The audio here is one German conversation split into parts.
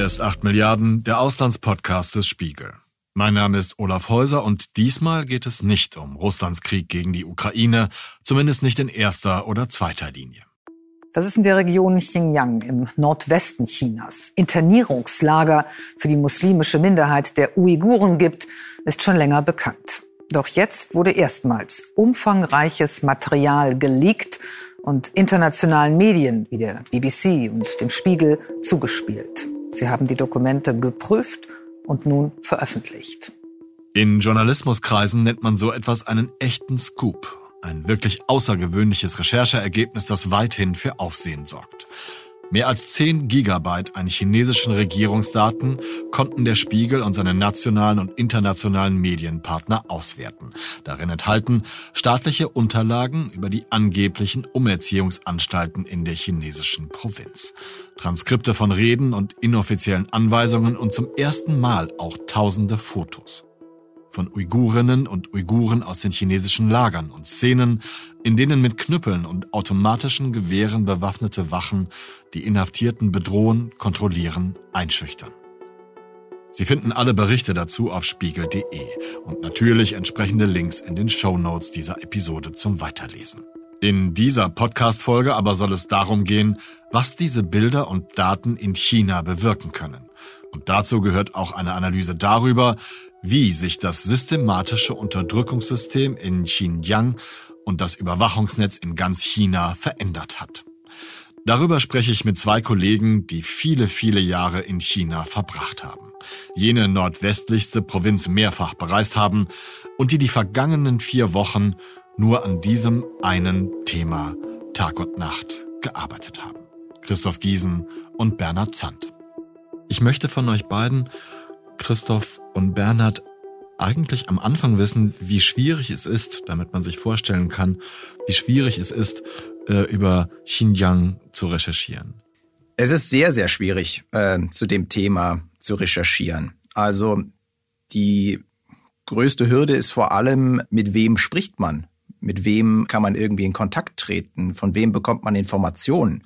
Hier ist 8 Milliarden, der Auslandspodcast des Spiegel. Mein Name ist Olaf Häuser und diesmal geht es nicht um Russlands Krieg gegen die Ukraine, zumindest nicht in erster oder zweiter Linie. Das ist in der Region Xinjiang im Nordwesten Chinas. Internierungslager für die muslimische Minderheit der Uiguren gibt, ist schon länger bekannt. Doch jetzt wurde erstmals umfangreiches Material geleakt und internationalen Medien wie der BBC und dem Spiegel zugespielt. Sie haben die Dokumente geprüft und nun veröffentlicht. In Journalismuskreisen nennt man so etwas einen echten Scoop. Ein wirklich außergewöhnliches Rechercheergebnis, das weithin für Aufsehen sorgt. Mehr als 10 Gigabyte an chinesischen Regierungsdaten konnten der Spiegel und seine nationalen und internationalen Medienpartner auswerten. Darin enthalten staatliche Unterlagen über die angeblichen Umerziehungsanstalten in der chinesischen Provinz. Transkripte von Reden und inoffiziellen Anweisungen und zum ersten Mal auch tausende Fotos von Uigurinnen und Uiguren aus den chinesischen Lagern und Szenen, in denen mit Knüppeln und automatischen Gewehren bewaffnete Wachen die Inhaftierten bedrohen, kontrollieren, einschüchtern. Sie finden alle Berichte dazu auf spiegel.de und natürlich entsprechende Links in den Show Notes dieser Episode zum Weiterlesen. In dieser Podcast-Folge aber soll es darum gehen, was diese Bilder und Daten in China bewirken können. Und dazu gehört auch eine Analyse darüber, wie sich das systematische Unterdrückungssystem in Xinjiang und das Überwachungsnetz in ganz China verändert hat. Darüber spreche ich mit zwei Kollegen, die viele, viele Jahre in China verbracht haben, jene nordwestlichste Provinz mehrfach bereist haben und die die vergangenen vier Wochen nur an diesem einen Thema Tag und Nacht gearbeitet haben. Christoph Giesen und Bernhard Zandt. Ich möchte von euch beiden Christoph und Bernhard eigentlich am Anfang wissen, wie schwierig es ist, damit man sich vorstellen kann, wie schwierig es ist, äh, über Xinjiang zu recherchieren. Es ist sehr, sehr schwierig, äh, zu dem Thema zu recherchieren. Also die größte Hürde ist vor allem, mit wem spricht man? Mit wem kann man irgendwie in Kontakt treten? Von wem bekommt man Informationen?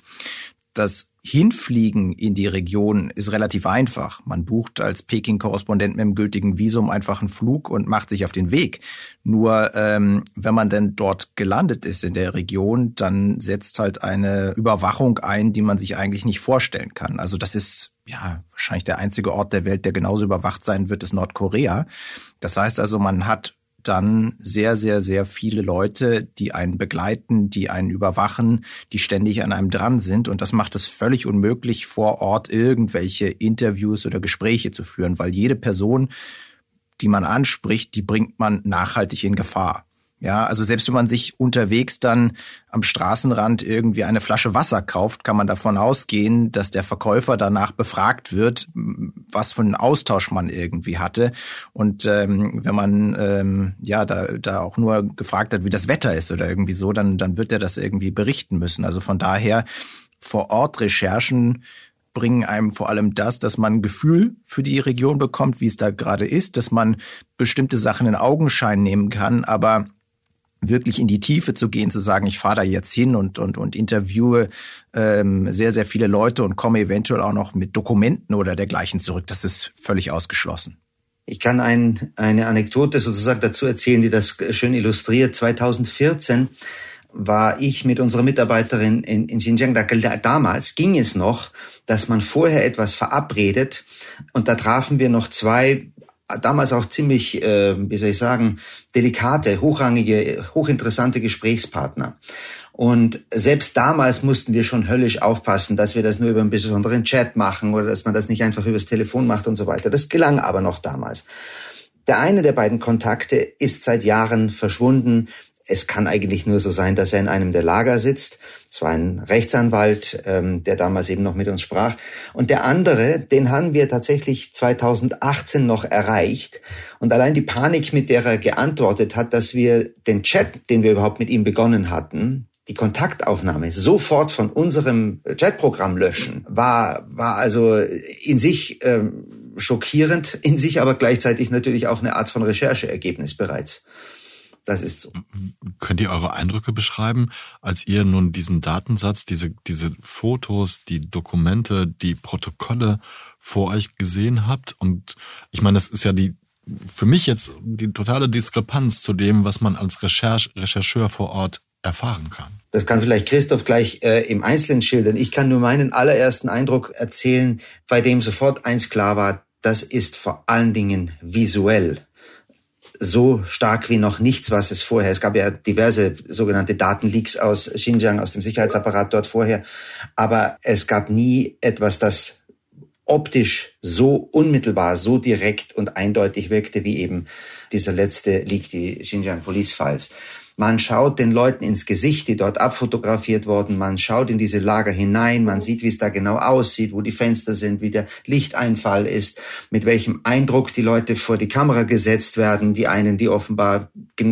Das Hinfliegen in die Region ist relativ einfach. Man bucht als Peking-Korrespondent mit dem gültigen Visum einfach einen Flug und macht sich auf den Weg. Nur ähm, wenn man denn dort gelandet ist in der Region, dann setzt halt eine Überwachung ein, die man sich eigentlich nicht vorstellen kann. Also das ist ja wahrscheinlich der einzige Ort der Welt, der genauso überwacht sein wird, ist Nordkorea. Das heißt also, man hat dann sehr, sehr, sehr viele Leute, die einen begleiten, die einen überwachen, die ständig an einem dran sind. Und das macht es völlig unmöglich, vor Ort irgendwelche Interviews oder Gespräche zu führen, weil jede Person, die man anspricht, die bringt man nachhaltig in Gefahr. Ja, also selbst wenn man sich unterwegs dann am Straßenrand irgendwie eine Flasche Wasser kauft, kann man davon ausgehen, dass der Verkäufer danach befragt wird, was für einen Austausch man irgendwie hatte. Und ähm, wenn man ähm, ja da, da auch nur gefragt hat, wie das Wetter ist oder irgendwie so, dann, dann wird er das irgendwie berichten müssen. Also von daher vor Ort Recherchen bringen einem vor allem das, dass man ein Gefühl für die Region bekommt, wie es da gerade ist, dass man bestimmte Sachen in Augenschein nehmen kann, aber wirklich in die Tiefe zu gehen, zu sagen, ich fahre da jetzt hin und, und, und interviewe ähm, sehr, sehr viele Leute und komme eventuell auch noch mit Dokumenten oder dergleichen zurück, das ist völlig ausgeschlossen. Ich kann ein, eine Anekdote sozusagen dazu erzählen, die das schön illustriert. 2014 war ich mit unserer Mitarbeiterin in, in Xinjiang. Da, damals ging es noch, dass man vorher etwas verabredet und da trafen wir noch zwei damals auch ziemlich, äh, wie soll ich sagen, delikate, hochrangige, hochinteressante Gesprächspartner. Und selbst damals mussten wir schon höllisch aufpassen, dass wir das nur über einen besonderen Chat machen oder dass man das nicht einfach übers Telefon macht und so weiter. Das gelang aber noch damals. Der eine der beiden Kontakte ist seit Jahren verschwunden es kann eigentlich nur so sein, dass er in einem der Lager sitzt. Es war ein Rechtsanwalt, ähm, der damals eben noch mit uns sprach. Und der andere, den haben wir tatsächlich 2018 noch erreicht. Und allein die Panik, mit der er geantwortet hat, dass wir den Chat, den wir überhaupt mit ihm begonnen hatten, die Kontaktaufnahme sofort von unserem Chatprogramm löschen, war, war also in sich ähm, schockierend, in sich aber gleichzeitig natürlich auch eine Art von Rechercheergebnis bereits. Das ist so. Könnt ihr eure Eindrücke beschreiben, als ihr nun diesen Datensatz, diese, diese Fotos, die Dokumente, die Protokolle vor euch gesehen habt. Und ich meine, das ist ja die für mich jetzt die totale Diskrepanz zu dem, was man als Recherche, Rechercheur vor Ort erfahren kann. Das kann vielleicht Christoph gleich äh, im Einzelnen schildern. Ich kann nur meinen allerersten Eindruck erzählen, bei dem sofort eins klar war, das ist vor allen Dingen visuell so stark wie noch nichts, was es vorher. Es gab ja diverse sogenannte Datenleaks aus Xinjiang, aus dem Sicherheitsapparat dort vorher. Aber es gab nie etwas, das optisch so unmittelbar, so direkt und eindeutig wirkte wie eben dieser letzte Leak, die Xinjiang Police Files. Man schaut den Leuten ins Gesicht, die dort abfotografiert wurden. Man schaut in diese Lager hinein. Man sieht, wie es da genau aussieht, wo die Fenster sind, wie der Lichteinfall ist, mit welchem Eindruck die Leute vor die Kamera gesetzt werden. Die einen, die offenbar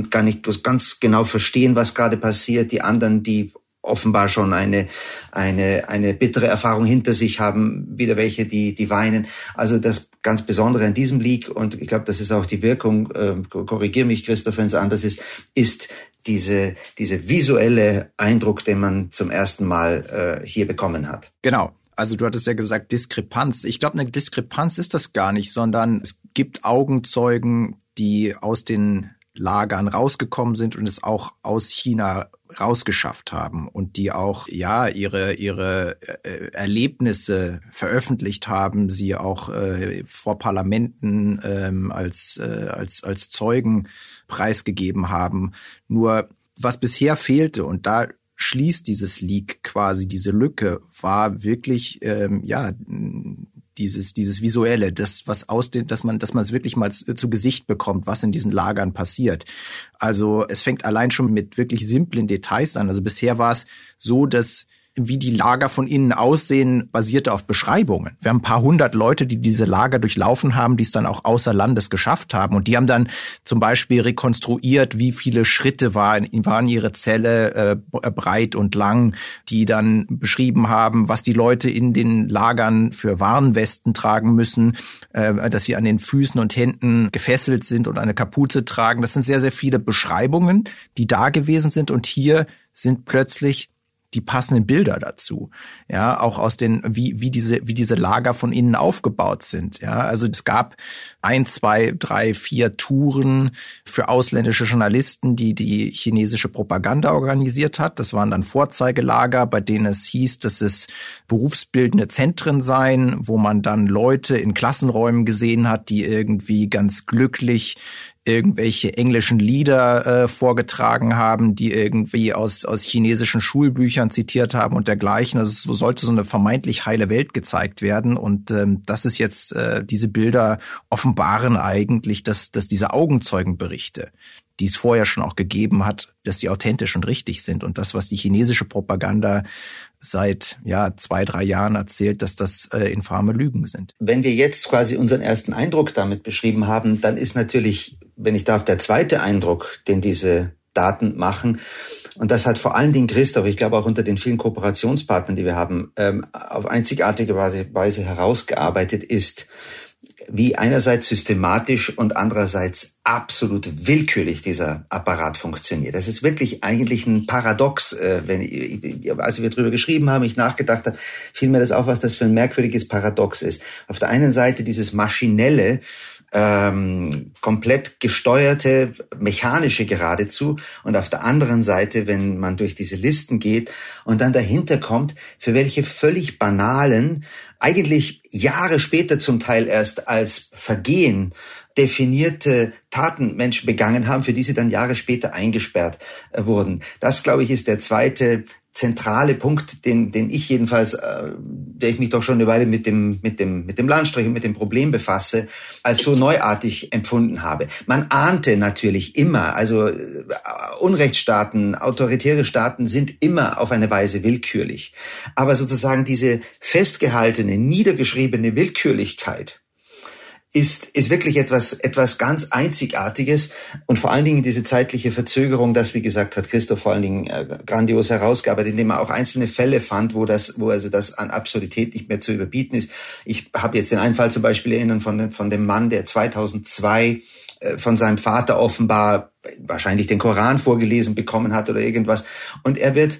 gar nicht ganz genau verstehen, was gerade passiert. Die anderen, die offenbar schon eine, eine, eine bittere Erfahrung hinter sich haben, wieder welche, die, die weinen. Also das ganz Besondere an diesem Leak, und ich glaube, das ist auch die Wirkung, äh, korrigier mich, Christoph, wenn es anders ist, ist diese, diese visuelle Eindruck, den man zum ersten Mal äh, hier bekommen hat. Genau. Also du hattest ja gesagt Diskrepanz. Ich glaube, eine Diskrepanz ist das gar nicht, sondern es gibt Augenzeugen, die aus den Lagern rausgekommen sind und es auch aus China rausgeschafft haben und die auch ja ihre ihre äh, Erlebnisse veröffentlicht haben, sie auch äh, vor Parlamenten ähm, als äh, als als Zeugen preisgegeben haben. Nur was bisher fehlte und da schließt dieses Leak quasi diese Lücke, war wirklich ähm, ja dieses dieses visuelle, das was aus dem, dass man dass man es wirklich mal zu Gesicht bekommt, was in diesen Lagern passiert. Also es fängt allein schon mit wirklich simplen Details an. Also bisher war es so, dass wie die Lager von innen aussehen, basierte auf Beschreibungen. Wir haben ein paar hundert Leute, die diese Lager durchlaufen haben, die es dann auch außer Landes geschafft haben. Und die haben dann zum Beispiel rekonstruiert, wie viele Schritte waren, waren ihre Zelle äh, breit und lang, die dann beschrieben haben, was die Leute in den Lagern für Warnwesten tragen müssen, äh, dass sie an den Füßen und Händen gefesselt sind und eine Kapuze tragen. Das sind sehr, sehr viele Beschreibungen, die da gewesen sind. Und hier sind plötzlich die passenden Bilder dazu. Ja, auch aus den, wie, wie diese, wie diese Lager von innen aufgebaut sind. Ja, also es gab ein, zwei, drei, vier Touren für ausländische Journalisten, die die chinesische Propaganda organisiert hat. Das waren dann Vorzeigelager, bei denen es hieß, dass es berufsbildende Zentren seien, wo man dann Leute in Klassenräumen gesehen hat, die irgendwie ganz glücklich irgendwelche englischen Lieder äh, vorgetragen haben, die irgendwie aus, aus chinesischen Schulbüchern zitiert haben und dergleichen. Also so sollte so eine vermeintlich heile Welt gezeigt werden. Und ähm, das ist jetzt, äh, diese Bilder offenbaren eigentlich, dass, dass diese Augenzeugenberichte, die es vorher schon auch gegeben hat, dass die authentisch und richtig sind. Und das, was die chinesische Propaganda seit ja zwei, drei Jahren erzählt, dass das äh, infame Lügen sind. Wenn wir jetzt quasi unseren ersten Eindruck damit beschrieben haben, dann ist natürlich wenn ich darf, der zweite Eindruck, den diese Daten machen. Und das hat vor allen Dingen Christoph, ich glaube auch unter den vielen Kooperationspartnern, die wir haben, ähm, auf einzigartige Weise herausgearbeitet ist, wie einerseits systematisch und andererseits absolut willkürlich dieser Apparat funktioniert. Das ist wirklich eigentlich ein Paradox. Äh, wenn, als wir darüber geschrieben haben, ich nachgedacht habe, fiel mir das auf, was das für ein merkwürdiges Paradox ist. Auf der einen Seite dieses maschinelle, ähm, komplett gesteuerte, mechanische geradezu. Und auf der anderen Seite, wenn man durch diese Listen geht und dann dahinter kommt, für welche völlig banalen, eigentlich Jahre später zum Teil erst als Vergehen definierte Taten Menschen begangen haben, für die sie dann Jahre später eingesperrt äh, wurden. Das, glaube ich, ist der zweite zentrale Punkt, den, den ich jedenfalls, äh, der ich mich doch schon eine Weile mit dem, mit dem, mit dem Landstrich und mit dem Problem befasse, als so neuartig empfunden habe. Man ahnte natürlich immer, also äh, Unrechtsstaaten, autoritäre Staaten sind immer auf eine Weise willkürlich. Aber sozusagen diese festgehaltene, niedergeschriebene Willkürlichkeit, ist, ist wirklich etwas, etwas ganz Einzigartiges und vor allen Dingen diese zeitliche Verzögerung, das, wie gesagt, hat Christoph vor allen Dingen äh, grandios herausgearbeitet, indem er auch einzelne Fälle fand, wo das, wo also das an Absurdität nicht mehr zu überbieten ist. Ich habe jetzt den einen Fall zum Beispiel erinnern von, von dem Mann, der 2002 äh, von seinem Vater offenbar wahrscheinlich den Koran vorgelesen bekommen hat oder irgendwas und er wird,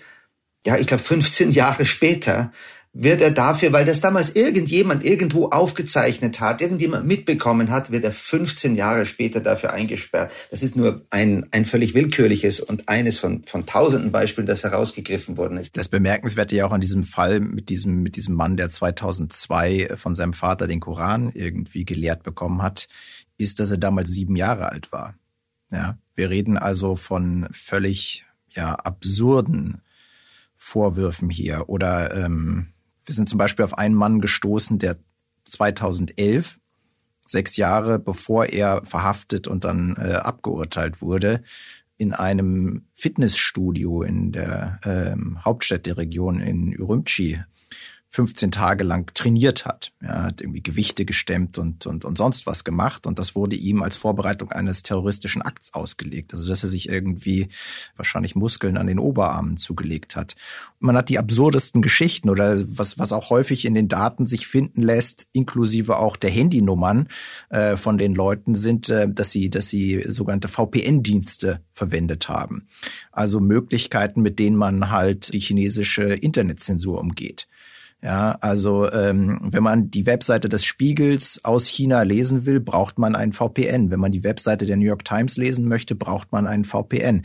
ja, ich glaube 15 Jahre später wird er dafür, weil das damals irgendjemand irgendwo aufgezeichnet hat, irgendjemand mitbekommen hat, wird er 15 Jahre später dafür eingesperrt. Das ist nur ein, ein völlig willkürliches und eines von, von tausenden Beispielen, das herausgegriffen worden ist. Das Bemerkenswerte ja auch an diesem Fall mit diesem, mit diesem Mann, der 2002 von seinem Vater den Koran irgendwie gelehrt bekommen hat, ist, dass er damals sieben Jahre alt war. Ja, wir reden also von völlig ja absurden Vorwürfen hier oder ähm, wir sind zum Beispiel auf einen Mann gestoßen, der 2011, sechs Jahre bevor er verhaftet und dann äh, abgeurteilt wurde, in einem Fitnessstudio in der ähm, Hauptstadt der Region in Urumqi 15 Tage lang trainiert hat. Er hat irgendwie Gewichte gestemmt und, und, und sonst was gemacht. Und das wurde ihm als Vorbereitung eines terroristischen Akts ausgelegt. Also, dass er sich irgendwie wahrscheinlich Muskeln an den Oberarmen zugelegt hat. Und man hat die absurdesten Geschichten oder was, was auch häufig in den Daten sich finden lässt, inklusive auch der Handynummern äh, von den Leuten sind, äh, dass sie, dass sie sogenannte VPN-Dienste verwendet haben. Also Möglichkeiten, mit denen man halt die chinesische Internetzensur umgeht. Ja, also ähm, wenn man die Webseite des Spiegels aus China lesen will, braucht man ein VPN. Wenn man die Webseite der New York Times lesen möchte, braucht man ein VPN.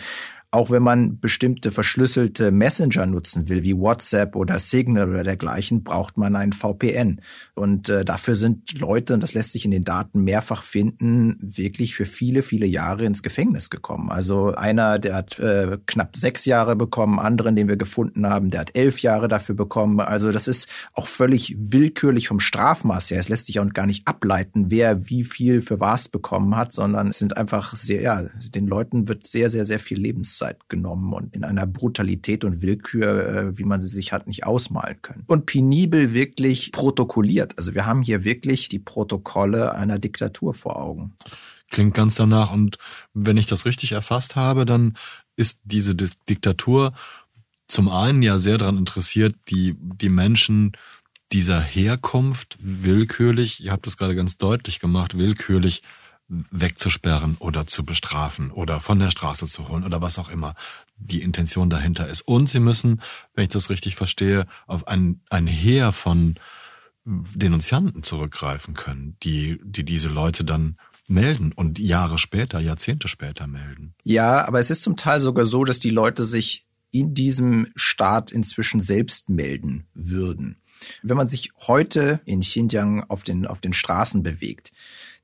Auch wenn man bestimmte verschlüsselte Messenger nutzen will, wie WhatsApp oder Signal oder dergleichen, braucht man ein VPN. Und äh, dafür sind Leute, und das lässt sich in den Daten mehrfach finden, wirklich für viele, viele Jahre ins Gefängnis gekommen. Also einer, der hat äh, knapp sechs Jahre bekommen, anderen, den wir gefunden haben, der hat elf Jahre dafür bekommen. Also das ist auch völlig willkürlich vom Strafmaß her. Es lässt sich auch gar nicht ableiten, wer wie viel für was bekommen hat, sondern es sind einfach sehr, ja, den Leuten wird sehr, sehr, sehr viel Lebens Lebenszeit genommen und in einer Brutalität und Willkür, äh, wie man sie sich hat nicht ausmalen können. Und penibel wirklich protokolliert. Also wir haben hier wirklich die Protokolle einer Diktatur vor Augen. Klingt ganz danach. Und wenn ich das richtig erfasst habe, dann ist diese Diktatur zum einen ja sehr daran interessiert, die, die Menschen dieser Herkunft willkürlich, ihr habt es gerade ganz deutlich gemacht, willkürlich wegzusperren oder zu bestrafen oder von der Straße zu holen oder was auch immer die Intention dahinter ist. Und sie müssen, wenn ich das richtig verstehe, auf ein, ein Heer von Denunzianten zurückgreifen können, die, die diese Leute dann melden und Jahre später, Jahrzehnte später melden. Ja, aber es ist zum Teil sogar so, dass die Leute sich in diesem Staat inzwischen selbst melden würden. Wenn man sich heute in Xinjiang auf den, auf den Straßen bewegt,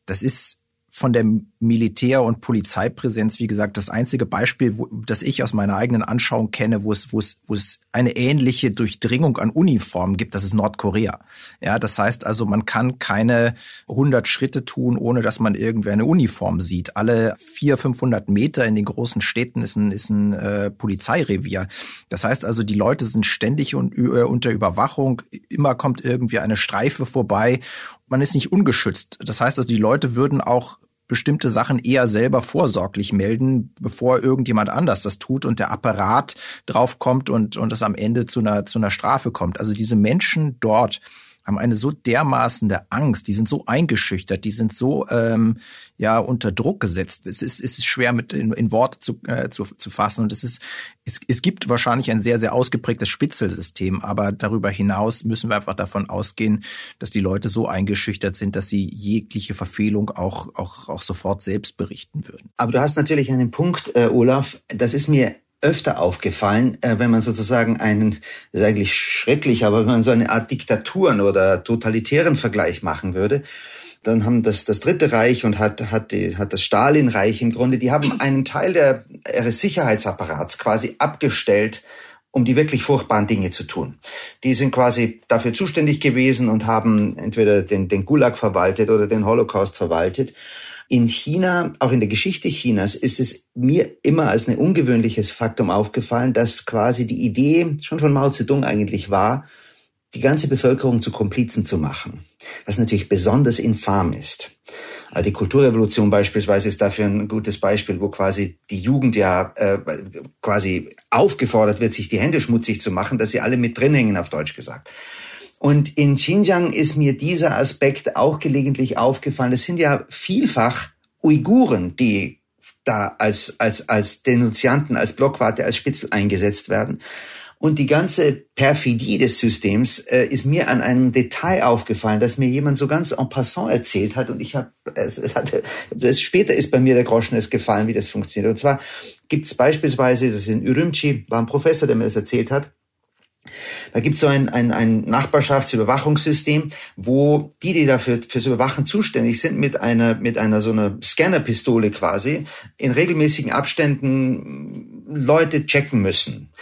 das ist von der Militär- und Polizeipräsenz, wie gesagt, das einzige Beispiel, wo, das ich aus meiner eigenen Anschauung kenne, wo es, wo es, wo es eine ähnliche Durchdringung an Uniformen gibt, das ist Nordkorea. Ja, das heißt also, man kann keine 100 Schritte tun, ohne dass man irgendwie eine Uniform sieht. Alle 400, 500 Meter in den großen Städten ist ein, ist ein äh, Polizeirevier. Das heißt also, die Leute sind ständig un, äh, unter Überwachung. Immer kommt irgendwie eine Streife vorbei man ist nicht ungeschützt. Das heißt also, die Leute würden auch bestimmte Sachen eher selber vorsorglich melden, bevor irgendjemand anders das tut und der Apparat draufkommt und, und es am Ende zu einer, zu einer Strafe kommt. Also diese Menschen dort, haben eine so dermaßene Angst, die sind so eingeschüchtert, die sind so ähm, ja unter Druck gesetzt. Es ist, es ist schwer mit in, in Worte zu, äh, zu, zu fassen und es ist es, es gibt wahrscheinlich ein sehr sehr ausgeprägtes Spitzelsystem, aber darüber hinaus müssen wir einfach davon ausgehen, dass die Leute so eingeschüchtert sind, dass sie jegliche Verfehlung auch auch auch sofort selbst berichten würden. Aber du hast natürlich einen Punkt, äh, Olaf. Das ist mir öfter aufgefallen, äh, wenn man sozusagen einen, das ist eigentlich schrecklich, aber wenn man so eine Art Diktaturen oder totalitären Vergleich machen würde, dann haben das, das Dritte Reich und hat, hat, die, hat das Stalinreich im Grunde, die haben einen Teil der, ihres Sicherheitsapparats quasi abgestellt, um die wirklich furchtbaren Dinge zu tun. Die sind quasi dafür zuständig gewesen und haben entweder den, den Gulag verwaltet oder den Holocaust verwaltet. In China, auch in der Geschichte Chinas, ist es mir immer als ein ungewöhnliches Faktum aufgefallen, dass quasi die Idee schon von Mao Zedong eigentlich war, die ganze Bevölkerung zu Komplizen zu machen, was natürlich besonders infam ist. Die Kulturrevolution beispielsweise ist dafür ein gutes Beispiel, wo quasi die Jugend ja äh, quasi aufgefordert wird, sich die Hände schmutzig zu machen, dass sie alle mit drin hängen, auf Deutsch gesagt. Und in Xinjiang ist mir dieser Aspekt auch gelegentlich aufgefallen. Es sind ja vielfach Uiguren, die da als, als, als Denunzianten, als Blockwarte, als Spitzel eingesetzt werden. Und die ganze Perfidie des Systems äh, ist mir an einem Detail aufgefallen, das mir jemand so ganz en passant erzählt hat. Und ich habe, es, es hatte, später ist bei mir der Groschen es gefallen, wie das funktioniert. Und zwar gibt es beispielsweise, das ist in Ürümqi, war ein Professor, der mir das erzählt hat, da gibt es so ein, ein, ein Nachbarschaftsüberwachungssystem, wo die, die dafür fürs Überwachen zuständig sind, mit einer mit einer so einer Scannerpistole quasi in regelmäßigen Abständen Leute checken müssen.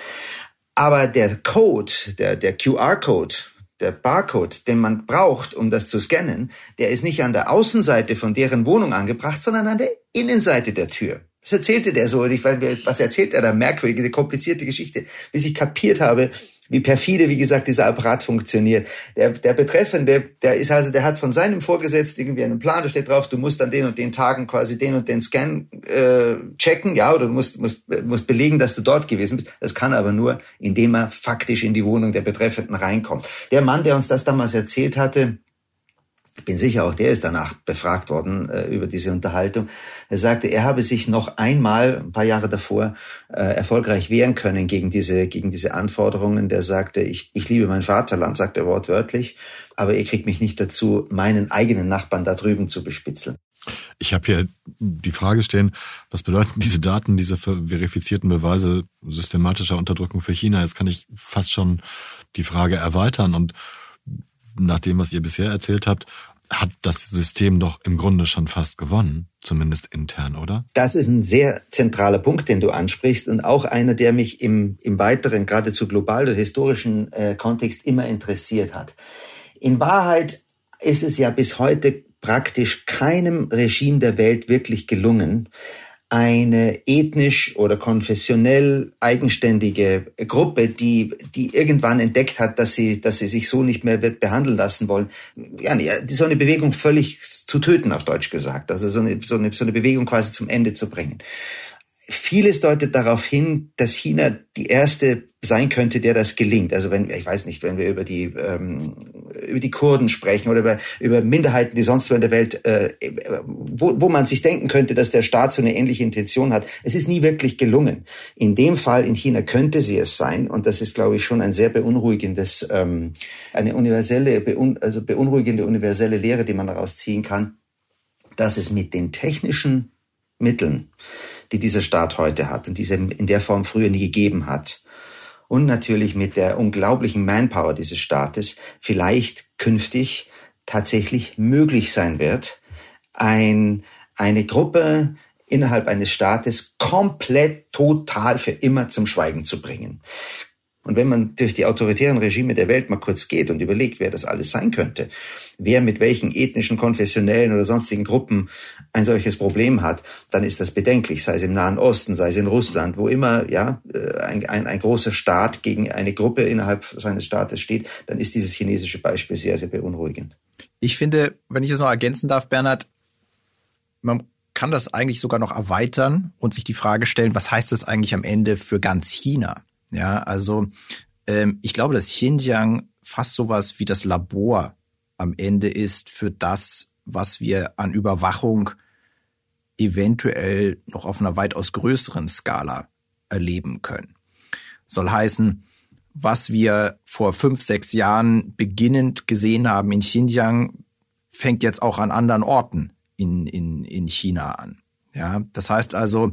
Aber der Code, der der QR-Code, der Barcode, den man braucht, um das zu scannen, der ist nicht an der Außenseite von deren Wohnung angebracht, sondern an der Innenseite der Tür. Was erzählte der so? Ich, weil, was erzählt er da? Merkwürdige, komplizierte Geschichte. Bis ich kapiert habe, wie perfide, wie gesagt, dieser Apparat funktioniert. Der, der Betreffende, der ist also, der hat von seinem Vorgesetzten irgendwie einen Plan, da steht drauf, du musst an den und den Tagen quasi den und den Scan äh, checken, ja, oder du musst, musst, musst belegen, dass du dort gewesen bist. Das kann aber nur, indem er faktisch in die Wohnung der Betreffenden reinkommt. Der Mann, der uns das damals erzählt hatte, bin sicher, auch der ist danach befragt worden äh, über diese Unterhaltung. Er sagte, er habe sich noch einmal, ein paar Jahre davor, äh, erfolgreich wehren können gegen diese, gegen diese Anforderungen. Der sagte, ich, ich liebe mein Vaterland, sagt er wortwörtlich, aber ihr kriegt mich nicht dazu, meinen eigenen Nachbarn da drüben zu bespitzeln. Ich habe hier die Frage stehen, was bedeuten diese Daten, diese verifizierten Beweise systematischer Unterdrückung für China? Jetzt kann ich fast schon die Frage erweitern und nach dem, was ihr bisher erzählt habt, hat das System doch im Grunde schon fast gewonnen, zumindest intern, oder? Das ist ein sehr zentraler Punkt, den du ansprichst und auch einer, der mich im, im weiteren, geradezu global oder historischen äh, Kontext immer interessiert hat. In Wahrheit ist es ja bis heute praktisch keinem Regime der Welt wirklich gelungen, eine ethnisch oder konfessionell eigenständige Gruppe, die, die irgendwann entdeckt hat, dass sie, dass sie sich so nicht mehr wird behandeln lassen wollen, ja, so eine Bewegung völlig zu töten, auf Deutsch gesagt. Also so eine, so eine, so eine Bewegung quasi zum Ende zu bringen. Vieles deutet darauf hin, dass China die erste sein könnte, der das gelingt. Also wenn, ich weiß nicht, wenn wir über die, ähm, über die Kurden sprechen oder über, über Minderheiten, die sonst wo in der Welt, äh, wo, wo man sich denken könnte, dass der Staat so eine ähnliche Intention hat. Es ist nie wirklich gelungen. In dem Fall in China könnte sie es sein und das ist, glaube ich, schon ein sehr beunruhigendes, ähm, eine universelle, also beunruhigende universelle Lehre, die man daraus ziehen kann, dass es mit den technischen Mitteln, die dieser Staat heute hat und diese in der Form früher nie gegeben hat, und natürlich mit der unglaublichen Manpower dieses Staates vielleicht künftig tatsächlich möglich sein wird, ein, eine Gruppe innerhalb eines Staates komplett, total für immer zum Schweigen zu bringen. Und wenn man durch die autoritären Regime der Welt mal kurz geht und überlegt, wer das alles sein könnte, wer mit welchen ethnischen, konfessionellen oder sonstigen Gruppen ein solches Problem hat, dann ist das bedenklich, sei es im Nahen Osten, sei es in Russland, wo immer ja äh, ein, ein, ein großer Staat gegen eine Gruppe innerhalb seines Staates steht, dann ist dieses chinesische Beispiel sehr, sehr beunruhigend. Ich finde, wenn ich das noch ergänzen darf, Bernhard, man kann das eigentlich sogar noch erweitern und sich die Frage stellen, was heißt das eigentlich am Ende für ganz China? Ja, also ähm, ich glaube, dass Xinjiang fast sowas wie das Labor am Ende ist für das, was wir an Überwachung eventuell noch auf einer weitaus größeren Skala erleben können. Soll heißen, was wir vor fünf, sechs Jahren beginnend gesehen haben in Xinjiang, fängt jetzt auch an anderen Orten in, in, in China an. Ja, das heißt also,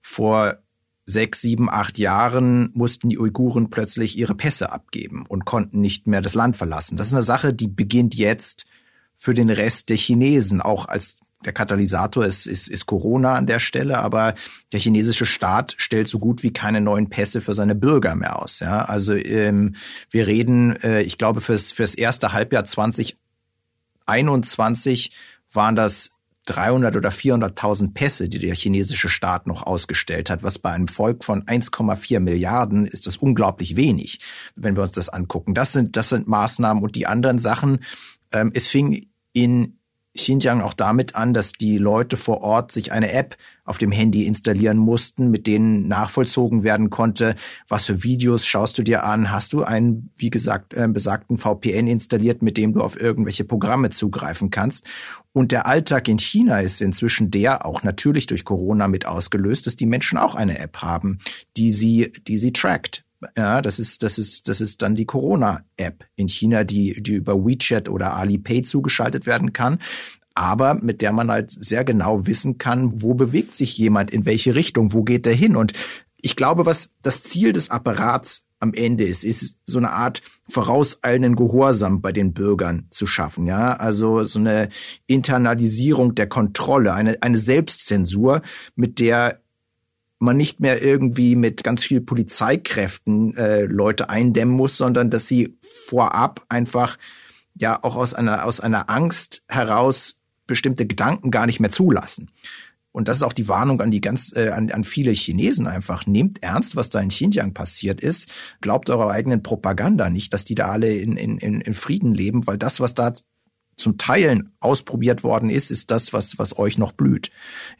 vor sechs, sieben, acht Jahren mussten die Uiguren plötzlich ihre Pässe abgeben und konnten nicht mehr das Land verlassen. Das ist eine Sache, die beginnt jetzt für den Rest der Chinesen, auch als der Katalysator ist, ist, ist Corona an der Stelle, aber der chinesische Staat stellt so gut wie keine neuen Pässe für seine Bürger mehr aus. Ja? Also ähm, wir reden, äh, ich glaube, fürs, fürs erste Halbjahr 2021 waren das 300 oder 400.000 Pässe, die der chinesische Staat noch ausgestellt hat, was bei einem Volk von 1,4 Milliarden ist das unglaublich wenig, wenn wir uns das angucken. Das sind, das sind Maßnahmen und die anderen Sachen. Ähm, es fing in Xinjiang auch damit an, dass die Leute vor Ort sich eine App auf dem Handy installieren mussten, mit denen nachvollzogen werden konnte, was für Videos schaust du dir an, hast du einen, wie gesagt, äh, besagten VPN installiert, mit dem du auf irgendwelche Programme zugreifen kannst. Und der Alltag in China ist inzwischen der, auch natürlich durch Corona mit ausgelöst, dass die Menschen auch eine App haben, die sie, die sie trackt Ja, das ist, das ist, das ist dann die Corona-App in China, die, die über WeChat oder Alipay zugeschaltet werden kann aber mit der man halt sehr genau wissen kann, wo bewegt sich jemand, in welche Richtung, wo geht der hin. Und ich glaube, was das Ziel des Apparats am Ende ist, ist so eine Art vorauseilenden Gehorsam bei den Bürgern zu schaffen, ja, also so eine Internalisierung der Kontrolle, eine, eine Selbstzensur, mit der man nicht mehr irgendwie mit ganz viel Polizeikräften äh, Leute eindämmen muss, sondern dass sie vorab einfach ja auch aus einer aus einer Angst heraus bestimmte Gedanken gar nicht mehr zulassen und das ist auch die Warnung an die ganz äh, an, an viele Chinesen einfach. Nehmt ernst, was da in Xinjiang passiert ist. Glaubt eurer eigenen Propaganda nicht, dass die da alle in, in, in Frieden leben, weil das, was da zum Teilen ausprobiert worden ist, ist das, was, was euch noch blüht.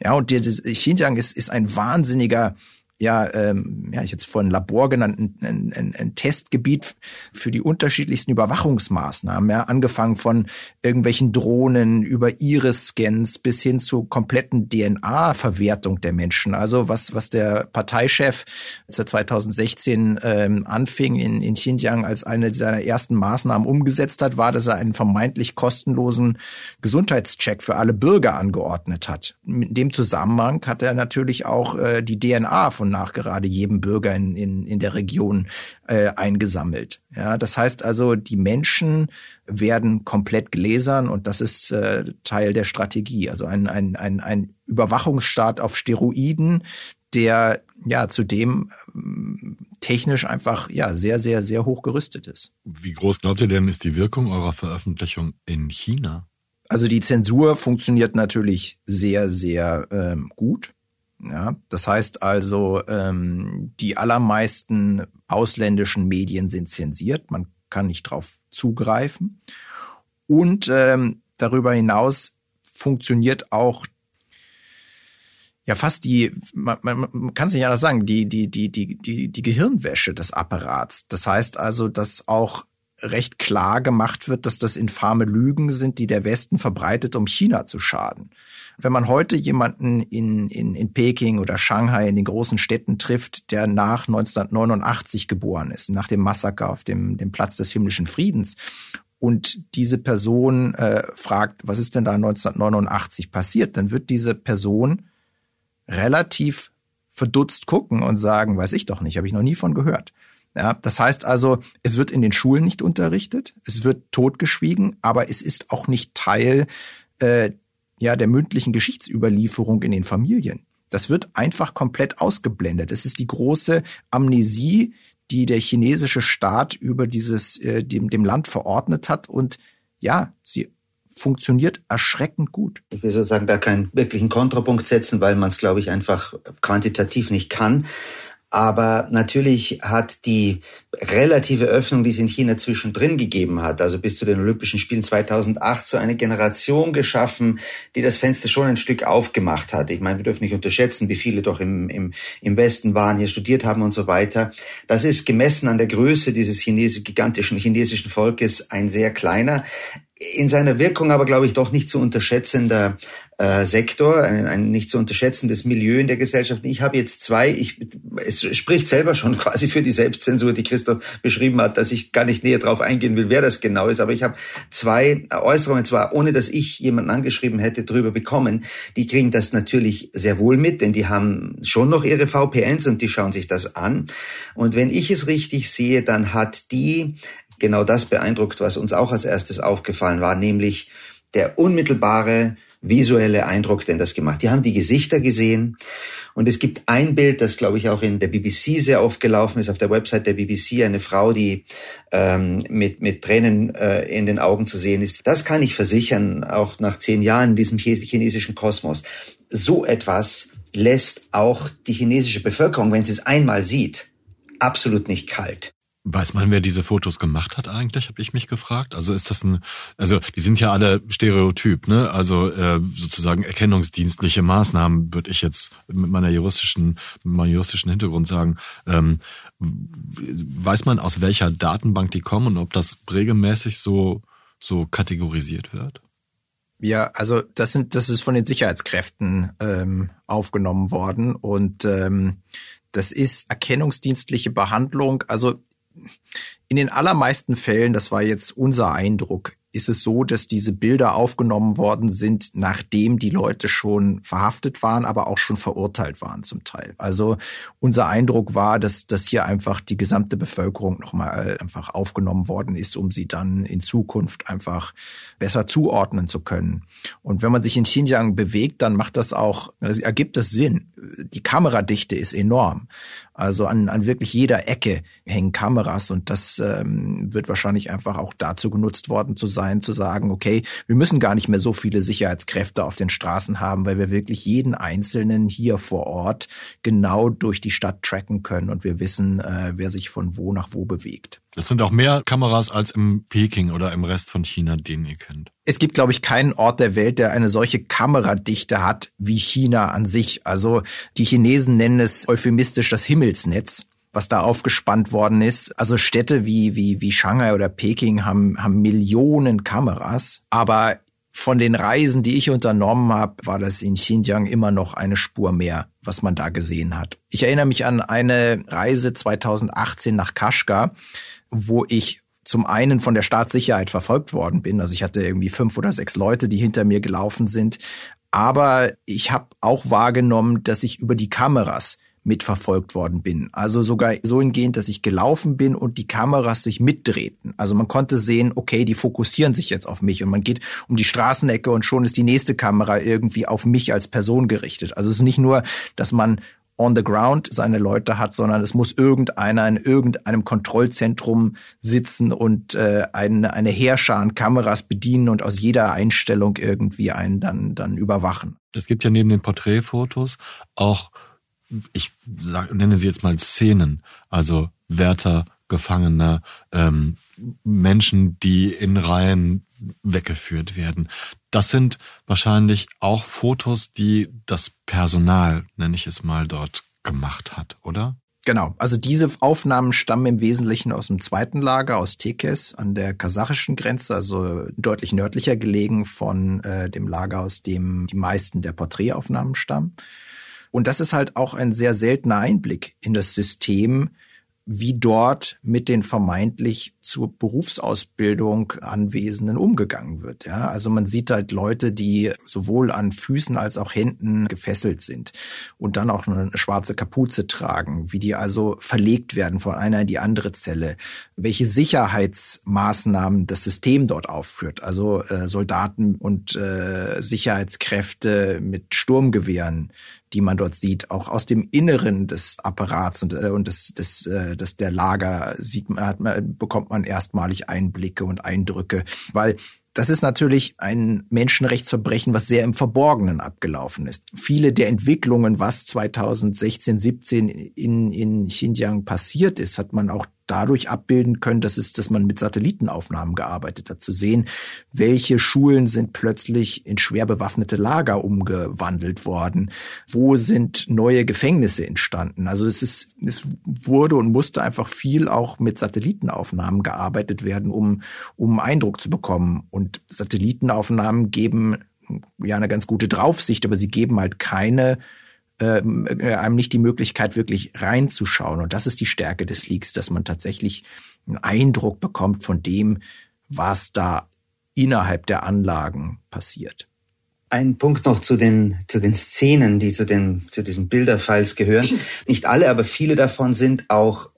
Ja, und Xinjiang ist, ist ein wahnsinniger ja, ähm, ja, ich jetzt vorhin Labor genannt, ein, ein, ein Testgebiet für die unterschiedlichsten Überwachungsmaßnahmen, ja, angefangen von irgendwelchen Drohnen über Iris-Scans bis hin zu kompletten DNA-Verwertung der Menschen. Also was, was der Parteichef, als er 2016 ähm, anfing in, in Xinjiang als eine seiner ersten Maßnahmen umgesetzt hat, war, dass er einen vermeintlich kostenlosen Gesundheitscheck für alle Bürger angeordnet hat. In dem Zusammenhang hat er natürlich auch äh, die DNA von nach gerade jedem Bürger in, in, in der Region äh, eingesammelt. Ja, das heißt also, die Menschen werden komplett gläsern und das ist äh, Teil der Strategie. Also ein, ein, ein, ein Überwachungsstaat auf Steroiden, der ja zudem ähm, technisch einfach ja sehr, sehr, sehr hoch gerüstet ist. Wie groß glaubt ihr denn, ist die Wirkung eurer Veröffentlichung in China? Also die Zensur funktioniert natürlich sehr, sehr ähm, gut. Ja, das heißt also, ähm, die allermeisten ausländischen Medien sind zensiert. Man kann nicht drauf zugreifen. Und ähm, darüber hinaus funktioniert auch ja fast die, man, man, man kann es nicht anders sagen, die, die, die, die, die, die Gehirnwäsche des Apparats. Das heißt also, dass auch recht klar gemacht wird, dass das infame Lügen sind, die der Westen verbreitet, um China zu schaden. Wenn man heute jemanden in, in, in Peking oder Shanghai in den großen Städten trifft, der nach 1989 geboren ist, nach dem Massaker auf dem, dem Platz des himmlischen Friedens, und diese Person äh, fragt, was ist denn da 1989 passiert, dann wird diese Person relativ verdutzt gucken und sagen, weiß ich doch nicht, habe ich noch nie von gehört. Ja, das heißt also, es wird in den Schulen nicht unterrichtet, es wird totgeschwiegen, aber es ist auch nicht Teil äh, ja, der mündlichen Geschichtsüberlieferung in den Familien. Das wird einfach komplett ausgeblendet. Es ist die große Amnesie, die der chinesische Staat über dieses äh, dem, dem Land verordnet hat und ja, sie funktioniert erschreckend gut. Ich will sozusagen da keinen wirklichen Kontrapunkt setzen, weil man es, glaube ich, einfach quantitativ nicht kann. Aber natürlich hat die relative Öffnung, die es in China zwischendrin gegeben hat, also bis zu den Olympischen Spielen 2008, so eine Generation geschaffen, die das Fenster schon ein Stück aufgemacht hat. Ich meine, wir dürfen nicht unterschätzen, wie viele doch im, im, im Westen waren, hier studiert haben und so weiter. Das ist gemessen an der Größe dieses Chines gigantischen chinesischen Volkes ein sehr kleiner in seiner Wirkung aber, glaube ich, doch nicht zu unterschätzender äh, Sektor, ein, ein nicht zu unterschätzendes Milieu in der Gesellschaft. Ich habe jetzt zwei, ich, es spricht selber schon quasi für die Selbstzensur, die Christoph beschrieben hat, dass ich gar nicht näher drauf eingehen will, wer das genau ist, aber ich habe zwei Äußerungen, zwar ohne dass ich jemanden angeschrieben hätte, drüber bekommen. Die kriegen das natürlich sehr wohl mit, denn die haben schon noch ihre VPNs und die schauen sich das an. Und wenn ich es richtig sehe, dann hat die genau das beeindruckt, was uns auch als erstes aufgefallen war, nämlich der unmittelbare visuelle Eindruck, den das gemacht. Die haben die Gesichter gesehen und es gibt ein Bild, das glaube ich auch in der BBC sehr oft gelaufen ist, auf der Website der BBC, eine Frau, die ähm, mit, mit Tränen äh, in den Augen zu sehen ist. Das kann ich versichern, auch nach zehn Jahren in diesem chinesischen Kosmos. So etwas lässt auch die chinesische Bevölkerung, wenn sie es einmal sieht, absolut nicht kalt. Weiß man, wer diese Fotos gemacht hat eigentlich, habe ich mich gefragt. Also ist das ein, also die sind ja alle stereotyp, ne? Also äh, sozusagen erkennungsdienstliche Maßnahmen, würde ich jetzt mit meiner juristischen, mit meinem juristischen Hintergrund sagen. Ähm, weiß man, aus welcher Datenbank die kommen und ob das regelmäßig so so kategorisiert wird? Ja, also das sind, das ist von den Sicherheitskräften ähm, aufgenommen worden und ähm, Das ist erkennungsdienstliche Behandlung. Also in den allermeisten Fällen, das war jetzt unser Eindruck, ist es so, dass diese Bilder aufgenommen worden sind, nachdem die Leute schon verhaftet waren, aber auch schon verurteilt waren zum Teil. Also unser Eindruck war, dass, dass hier einfach die gesamte Bevölkerung nochmal einfach aufgenommen worden ist, um sie dann in Zukunft einfach besser zuordnen zu können. Und wenn man sich in Xinjiang bewegt, dann macht das auch, also ergibt das Sinn. Die Kameradichte ist enorm. Also an, an wirklich jeder Ecke hängen Kameras und das ähm, wird wahrscheinlich einfach auch dazu genutzt worden zu sein, zu sagen, okay, wir müssen gar nicht mehr so viele Sicherheitskräfte auf den Straßen haben, weil wir wirklich jeden Einzelnen hier vor Ort genau durch die Stadt tracken können und wir wissen, äh, wer sich von wo nach wo bewegt. Das sind auch mehr Kameras als im Peking oder im Rest von China, den ihr kennt. Es gibt, glaube ich, keinen Ort der Welt, der eine solche Kameradichte hat wie China an sich. Also die Chinesen nennen es euphemistisch das Himmelsnetz was da aufgespannt worden ist. Also Städte wie, wie, wie Shanghai oder Peking haben, haben Millionen Kameras. Aber von den Reisen, die ich unternommen habe, war das in Xinjiang immer noch eine Spur mehr, was man da gesehen hat. Ich erinnere mich an eine Reise 2018 nach Kashgar wo ich zum einen von der Staatssicherheit verfolgt worden bin. Also ich hatte irgendwie fünf oder sechs Leute, die hinter mir gelaufen sind. Aber ich habe auch wahrgenommen, dass ich über die Kameras mitverfolgt worden bin. Also sogar so hingehend, dass ich gelaufen bin und die Kameras sich mitdrehten. Also man konnte sehen, okay, die fokussieren sich jetzt auf mich und man geht um die Straßenecke und schon ist die nächste Kamera irgendwie auf mich als Person gerichtet. Also es ist nicht nur, dass man on the ground seine Leute hat, sondern es muss irgendeiner in irgendeinem Kontrollzentrum sitzen und äh, eine, eine Heerschar an Kameras bedienen und aus jeder Einstellung irgendwie einen dann, dann überwachen. Es gibt ja neben den Porträtfotos auch, ich sag, nenne sie jetzt mal Szenen, also Wärter, Gefangene, ähm, Menschen, die in Reihen weggeführt werden. Das sind wahrscheinlich auch Fotos, die das Personal, nenne ich es mal, dort gemacht hat, oder? Genau, also diese Aufnahmen stammen im Wesentlichen aus dem zweiten Lager, aus Tekes an der kasachischen Grenze, also deutlich nördlicher gelegen von äh, dem Lager, aus dem die meisten der Porträtaufnahmen stammen. Und das ist halt auch ein sehr seltener Einblick in das System, wie dort mit den vermeintlich zur Berufsausbildung Anwesenden umgegangen wird. Ja, also man sieht halt Leute, die sowohl an Füßen als auch Händen gefesselt sind und dann auch eine schwarze Kapuze tragen, wie die also verlegt werden von einer in die andere Zelle, welche Sicherheitsmaßnahmen das System dort aufführt. Also äh, Soldaten und äh, Sicherheitskräfte mit Sturmgewehren, die man dort sieht, auch aus dem Inneren des Apparats und, äh, und des, des, äh, des der Lager sieht man, hat man, bekommt man erstmalig Einblicke und Eindrücke, weil das ist natürlich ein Menschenrechtsverbrechen, was sehr im Verborgenen abgelaufen ist. Viele der Entwicklungen, was 2016, 17 in, in Xinjiang passiert ist, hat man auch dadurch abbilden können, dass es, dass man mit Satellitenaufnahmen gearbeitet hat, zu sehen, welche Schulen sind plötzlich in schwer bewaffnete Lager umgewandelt worden, wo sind neue Gefängnisse entstanden. Also es ist, es wurde und musste einfach viel auch mit Satellitenaufnahmen gearbeitet werden, um, um Eindruck zu bekommen. Und Satellitenaufnahmen geben ja eine ganz gute Draufsicht, aber sie geben halt keine äh, einem nicht die Möglichkeit, wirklich reinzuschauen. Und das ist die Stärke des Leaks, dass man tatsächlich einen Eindruck bekommt von dem, was da innerhalb der Anlagen passiert. Ein Punkt noch zu den, zu den Szenen, die zu den, zu diesen Bilderfiles gehören. Nicht alle, aber viele davon sind auch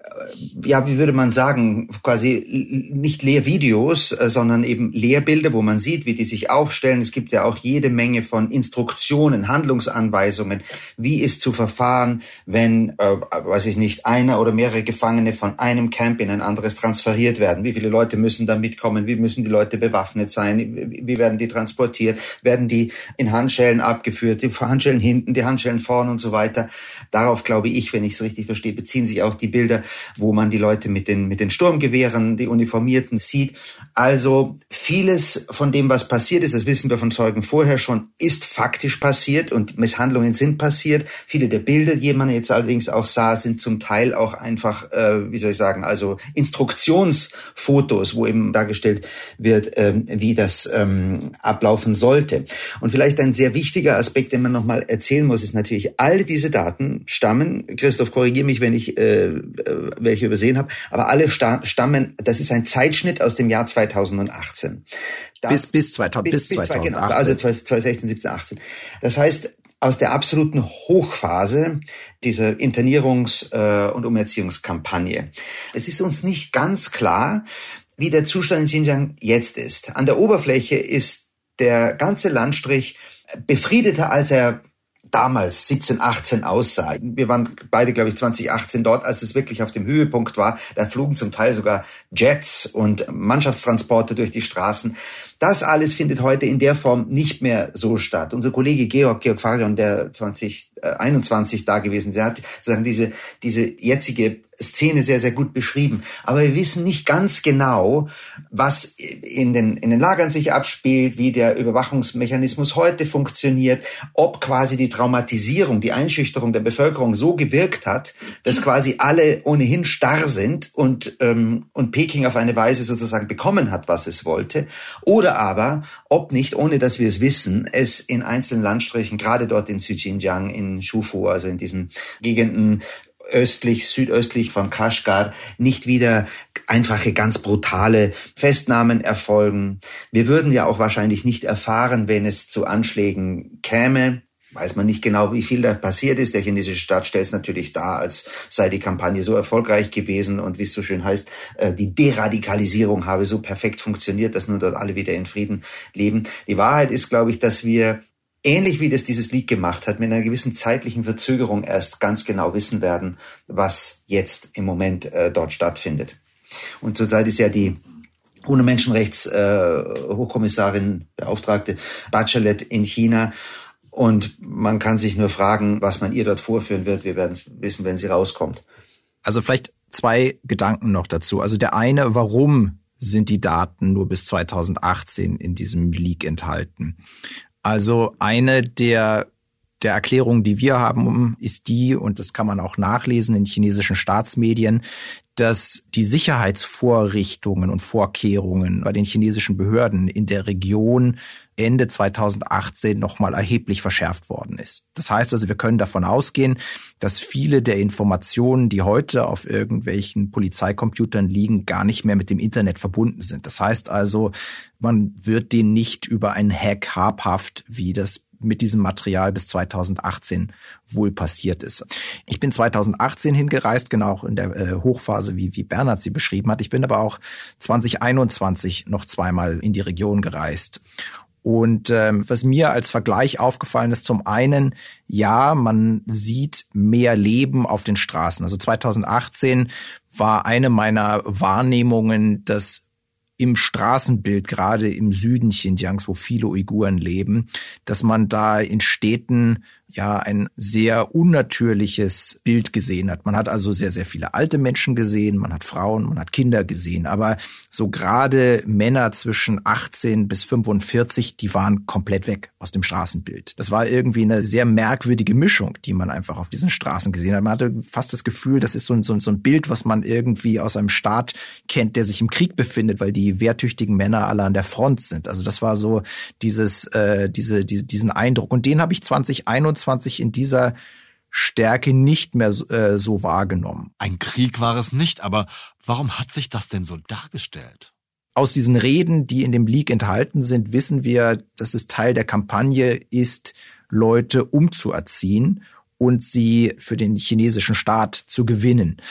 ja, wie würde man sagen, quasi nicht Lehrvideos, äh, sondern eben Lehrbilder, wo man sieht, wie die sich aufstellen. Es gibt ja auch jede Menge von Instruktionen, Handlungsanweisungen, wie ist zu verfahren, wenn, äh, weiß ich nicht, einer oder mehrere Gefangene von einem Camp in ein anderes transferiert werden. Wie viele Leute müssen da mitkommen? Wie müssen die Leute bewaffnet sein? Wie werden die transportiert? Werden die in Handschellen abgeführt? Die Handschellen hinten, die Handschellen vorn und so weiter. Darauf glaube ich, wenn ich es richtig verstehe, beziehen sich auch die Bilder wo man die Leute mit den, mit den Sturmgewehren, die Uniformierten sieht. Also vieles von dem, was passiert ist, das wissen wir von Zeugen vorher schon, ist faktisch passiert und Misshandlungen sind passiert. Viele der Bilder, die man jetzt allerdings auch sah, sind zum Teil auch einfach, äh, wie soll ich sagen, also Instruktionsfotos, wo eben dargestellt wird, ähm, wie das ähm, ablaufen sollte. Und vielleicht ein sehr wichtiger Aspekt, den man nochmal erzählen muss, ist natürlich, all diese Daten stammen, Christoph, korrigiere mich, wenn ich äh, äh welche übersehen habe, aber alle stammen, das ist ein Zeitschnitt aus dem Jahr 2018. Das, bis, bis, 2000, bis, bis 2018. Genau, also 2016, 17, 18. Das heißt, aus der absoluten Hochphase dieser Internierungs- äh, und Umerziehungskampagne. Es ist uns nicht ganz klar, wie der Zustand in Xinjiang jetzt ist. An der Oberfläche ist der ganze Landstrich befriedeter, als er damals 17, 18 aussah. Wir waren beide, glaube ich, 2018 dort, als es wirklich auf dem Höhepunkt war. Da flogen zum Teil sogar Jets und Mannschaftstransporte durch die Straßen. Das alles findet heute in der Form nicht mehr so statt. Unser Kollege Georg, Georg Farion, der 2021 da gewesen ist, der hat sozusagen diese, diese jetzige Szene sehr, sehr gut beschrieben. Aber wir wissen nicht ganz genau, was in den, in den Lagern sich abspielt, wie der Überwachungsmechanismus heute funktioniert, ob quasi die Traumatisierung, die Einschüchterung der Bevölkerung so gewirkt hat, dass quasi alle ohnehin starr sind und, ähm, und Peking auf eine Weise sozusagen bekommen hat, was es wollte. Oder oder aber, ob nicht, ohne dass wir es wissen, es in einzelnen Landstrichen, gerade dort in Xinjiang, in Shufu, also in diesen Gegenden östlich, südöstlich von Kashgar nicht wieder einfache, ganz brutale Festnahmen erfolgen. Wir würden ja auch wahrscheinlich nicht erfahren, wenn es zu Anschlägen käme weiß man nicht genau, wie viel da passiert ist. Der chinesische Staat stellt es natürlich dar, als sei die Kampagne so erfolgreich gewesen und wie es so schön heißt, äh, die Deradikalisierung habe so perfekt funktioniert, dass nun dort alle wieder in Frieden leben. Die Wahrheit ist, glaube ich, dass wir ähnlich wie das dieses Lied gemacht hat, mit einer gewissen zeitlichen Verzögerung erst ganz genau wissen werden, was jetzt im Moment äh, dort stattfindet. Und zurzeit ist ja die UNO-Menschenrechts-Hochkommissarin, äh, Beauftragte Bachelet in China und man kann sich nur fragen, was man ihr dort vorführen wird. Wir werden es wissen, wenn sie rauskommt. Also vielleicht zwei Gedanken noch dazu. Also der eine, warum sind die Daten nur bis 2018 in diesem Leak enthalten? Also eine der der Erklärungen, die wir haben, ist die, und das kann man auch nachlesen in chinesischen Staatsmedien, dass die Sicherheitsvorrichtungen und Vorkehrungen bei den chinesischen Behörden in der Region Ende 2018 nochmal erheblich verschärft worden ist. Das heißt also, wir können davon ausgehen, dass viele der Informationen, die heute auf irgendwelchen Polizeicomputern liegen, gar nicht mehr mit dem Internet verbunden sind. Das heißt also, man wird den nicht über einen Hack habhaft, wie das mit diesem Material bis 2018 wohl passiert ist. Ich bin 2018 hingereist, genau in der äh, Hochphase, wie, wie Bernhard sie beschrieben hat. Ich bin aber auch 2021 noch zweimal in die Region gereist. Und ähm, was mir als Vergleich aufgefallen ist, zum einen, ja, man sieht mehr Leben auf den Straßen. Also 2018 war eine meiner Wahrnehmungen, dass im Straßenbild, gerade im Süden Xinjiangs, wo viele Uiguren leben, dass man da in Städten ja ein sehr unnatürliches Bild gesehen hat. Man hat also sehr, sehr viele alte Menschen gesehen, man hat Frauen, man hat Kinder gesehen, aber so gerade Männer zwischen 18 bis 45, die waren komplett weg aus dem Straßenbild. Das war irgendwie eine sehr merkwürdige Mischung, die man einfach auf diesen Straßen gesehen hat. Man hatte fast das Gefühl, das ist so ein, so ein Bild, was man irgendwie aus einem Staat kennt, der sich im Krieg befindet, weil die wehrtüchtigen Männer alle an der Front sind. Also das war so dieses, äh, diese, diese, diesen Eindruck. Und den habe ich 2021 2021 in dieser Stärke nicht mehr äh, so wahrgenommen. Ein Krieg war es nicht, aber warum hat sich das denn so dargestellt? Aus diesen Reden, die in dem Leak enthalten sind, wissen wir, dass es Teil der Kampagne ist, Leute umzuerziehen und sie für den chinesischen Staat zu gewinnen.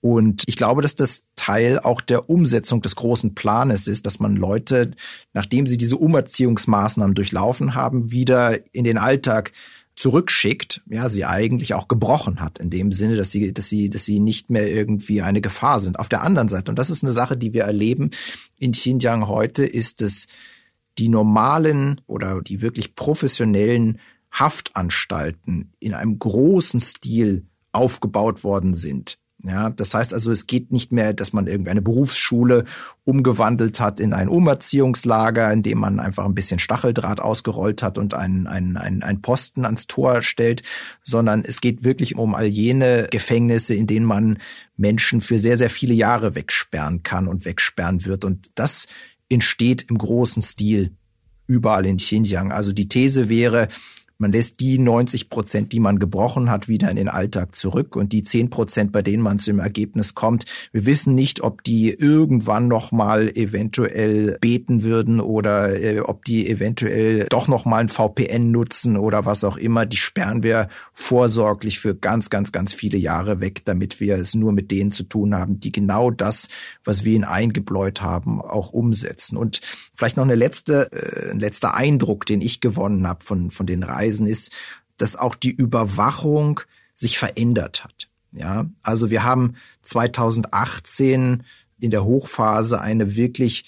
Und ich glaube, dass das Teil auch der Umsetzung des großen Planes ist, dass man Leute, nachdem sie diese Umerziehungsmaßnahmen durchlaufen haben, wieder in den Alltag zurückschickt, ja, sie eigentlich auch gebrochen hat, in dem Sinne, dass sie, dass sie, dass sie nicht mehr irgendwie eine Gefahr sind. Auf der anderen Seite, und das ist eine Sache, die wir erleben in Xinjiang heute, ist es die normalen oder die wirklich professionellen Haftanstalten in einem großen Stil aufgebaut worden sind Ja, das heißt also, es geht nicht mehr, dass man irgendwie eine Berufsschule umgewandelt hat in ein Umerziehungslager, in dem man einfach ein bisschen Stacheldraht ausgerollt hat und einen, einen, einen, einen Posten ans Tor stellt, sondern es geht wirklich um all jene Gefängnisse, in denen man Menschen für sehr, sehr viele Jahre wegsperren kann und wegsperren wird. Und das entsteht im großen Stil überall in Xinjiang. Also die These wäre, man lässt die 90 Prozent, die man gebrochen hat, wieder in den Alltag zurück und die 10 Prozent, bei denen man zu dem Ergebnis kommt. Wir wissen nicht, ob die irgendwann noch mal eventuell beten würden oder äh, ob die eventuell doch noch mal ein VPN nutzen oder was auch immer. Die sperren wir vorsorglich für ganz, ganz, ganz viele Jahre weg, damit wir es nur mit denen zu tun haben, die genau das, was wir ihnen eingebläut haben, auch umsetzen. Und vielleicht noch eine letzte, äh, ein letzter Eindruck, den ich gewonnen habe von, von den Reisen gewesen ist, dass auch die Überwachung sich verändert hat. Ja, also wir haben 2018 in der Hochphase eine wirklich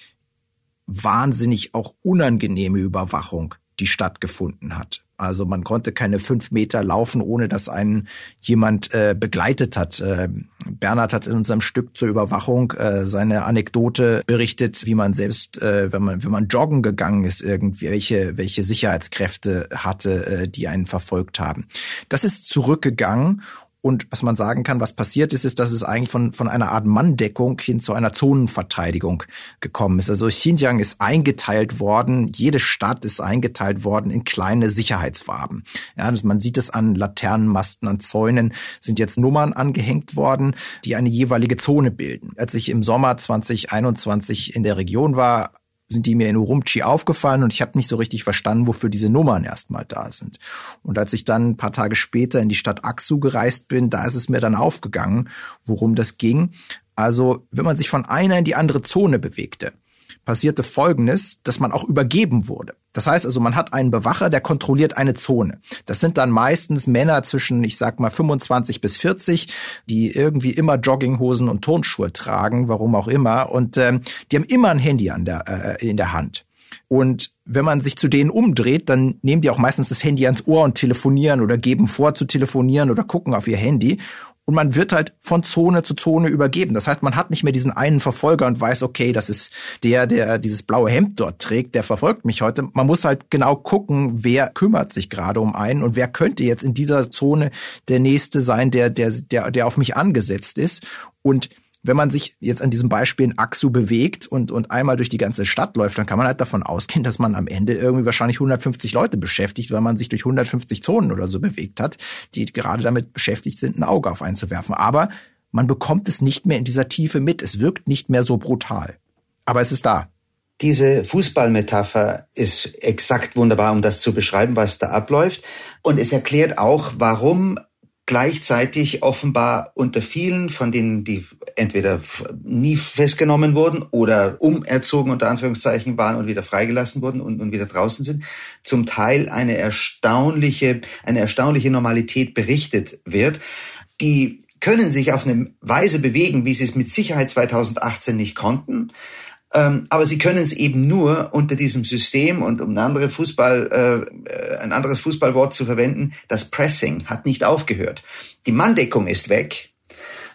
wahnsinnig auch unangenehme Überwachung, die stattgefunden hat. Also man konnte keine fünf Meter laufen, ohne dass einen jemand äh, begleitet hat. Äh, Bernhard hat in unserem Stück zur Überwachung äh, seine Anekdote berichtet, wie man selbst, äh, wenn man wenn man joggen gegangen ist, irgendwie welche welche Sicherheitskräfte hatte, äh, die einen verfolgt haben. Das ist zurückgegangen und was man sagen kann, was passiert ist, ist, dass es eigentlich von, von einer Art Manndeckung hin zu einer Zonenverteidigung gekommen ist. Also Xinjiang ist eingeteilt worden, jede Stadt ist eingeteilt worden in kleine Sicherheitsfarben. Ja, also man sieht es an Laternenmasten, an Zäunen sind jetzt Nummern angehängt worden, die eine jeweilige Zone bilden. Als ich im Sommer 2021 in der Region war, sind die mir in Urumqi aufgefallen und ich habe nicht so richtig verstanden, wofür diese Nummern erstmal da sind. Und als ich dann ein paar Tage später in die Stadt Aksu gereist bin, da ist es mir dann aufgegangen, worum das ging. Also, wenn man sich von einer in die andere Zone bewegte, passierte Folgendes, dass man auch übergeben wurde. Das heißt also, man hat einen Bewacher, der kontrolliert eine Zone. Das sind dann meistens Männer zwischen, ich sag mal, 25 bis 40, die irgendwie immer Jogginghosen und Turnschuhe tragen, warum auch immer. Und ähm, die haben immer ein Handy an der, äh, in der Hand. Und wenn man sich zu denen umdreht, dann nehmen die auch meistens das Handy ans Ohr und telefonieren oder geben vor zu telefonieren oder gucken auf ihr Handy und man wird halt von Zone zu Zone übergeben. Das heißt, man hat nicht mehr diesen einen Verfolger und weiß, okay, das ist der, der dieses blaue Hemd dort trägt, der verfolgt mich heute. Man muss halt genau gucken, wer kümmert sich gerade um einen und wer könnte jetzt in dieser Zone der nächste sein, der der der der auf mich angesetzt ist und wenn man sich jetzt an diesem Beispiel in Aksu bewegt und, und einmal durch die ganze Stadt läuft, dann kann man halt davon ausgehen, dass man am Ende irgendwie wahrscheinlich 150 Leute beschäftigt, weil man sich durch 150 Zonen oder so bewegt hat, die gerade damit beschäftigt sind, ein Auge auf einzuwerfen. Aber man bekommt es nicht mehr in dieser Tiefe mit. Es wirkt nicht mehr so brutal. Aber es ist da. Diese Fußballmetapher ist exakt wunderbar, um das zu beschreiben, was da abläuft. Und es erklärt auch, warum gleichzeitig offenbar unter vielen von denen, die entweder nie festgenommen wurden oder umerzogen unter Anführungszeichen waren und wieder freigelassen wurden und, und wieder draußen sind, zum Teil eine erstaunliche, eine erstaunliche Normalität berichtet wird, die können sich auf eine Weise bewegen, wie sie es mit Sicherheit 2018 nicht konnten. Ähm, aber sie können es eben nur unter diesem System und um eine andere Fußball, äh, ein anderes Fußballwort zu verwenden, das Pressing hat nicht aufgehört. Die Manndeckung ist weg,